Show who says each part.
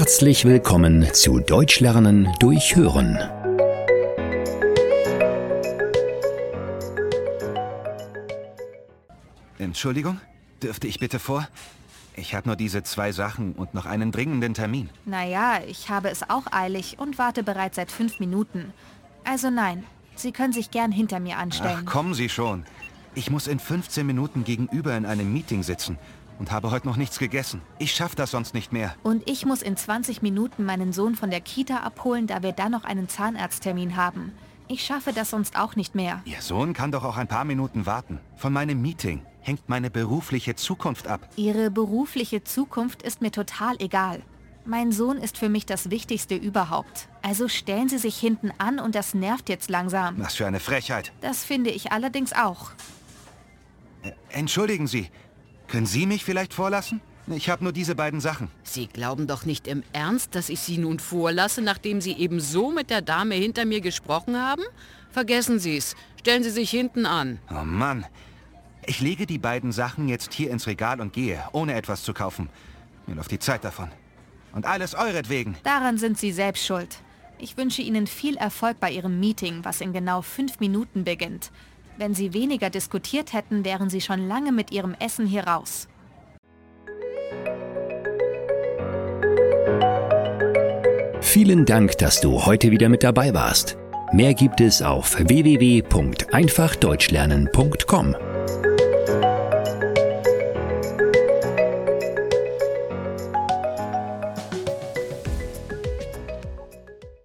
Speaker 1: Herzlich willkommen zu Deutsch lernen durch Hören.
Speaker 2: Entschuldigung, dürfte ich bitte vor? Ich habe nur diese zwei Sachen und noch einen dringenden Termin.
Speaker 3: Naja, ich habe es auch eilig und warte bereits seit fünf Minuten. Also nein, Sie können sich gern hinter mir anstellen.
Speaker 2: Ach, kommen Sie schon. Ich muss in 15 Minuten gegenüber in einem Meeting sitzen und habe heute noch nichts gegessen. Ich schaffe das sonst nicht mehr.
Speaker 3: Und ich muss in 20 Minuten meinen Sohn von der Kita abholen, da wir dann noch einen Zahnarzttermin haben. Ich schaffe das sonst auch nicht mehr.
Speaker 2: Ihr Sohn kann doch auch ein paar Minuten warten. Von meinem Meeting hängt meine berufliche Zukunft ab.
Speaker 3: Ihre berufliche Zukunft ist mir total egal. Mein Sohn ist für mich das Wichtigste überhaupt. Also stellen Sie sich hinten an und das nervt jetzt langsam.
Speaker 2: Was für eine Frechheit.
Speaker 3: Das finde ich allerdings auch.
Speaker 2: Äh, entschuldigen Sie, können Sie mich vielleicht vorlassen? Ich habe nur diese beiden Sachen.
Speaker 4: Sie glauben doch nicht im Ernst, dass ich Sie nun vorlasse, nachdem Sie eben so mit der Dame hinter mir gesprochen haben? Vergessen Sie es. Stellen Sie sich hinten an.
Speaker 2: Oh Mann. Ich lege die beiden Sachen jetzt hier ins Regal und gehe, ohne etwas zu kaufen. Mir läuft die Zeit davon. Und alles euretwegen.
Speaker 3: Daran sind Sie selbst schuld. Ich wünsche Ihnen viel Erfolg bei Ihrem Meeting, was in genau fünf Minuten beginnt. Wenn Sie weniger diskutiert hätten, wären Sie schon lange mit Ihrem Essen hier raus.
Speaker 1: Vielen Dank, dass du heute wieder mit dabei warst. Mehr gibt es auf www.einfachdeutschlernen.com.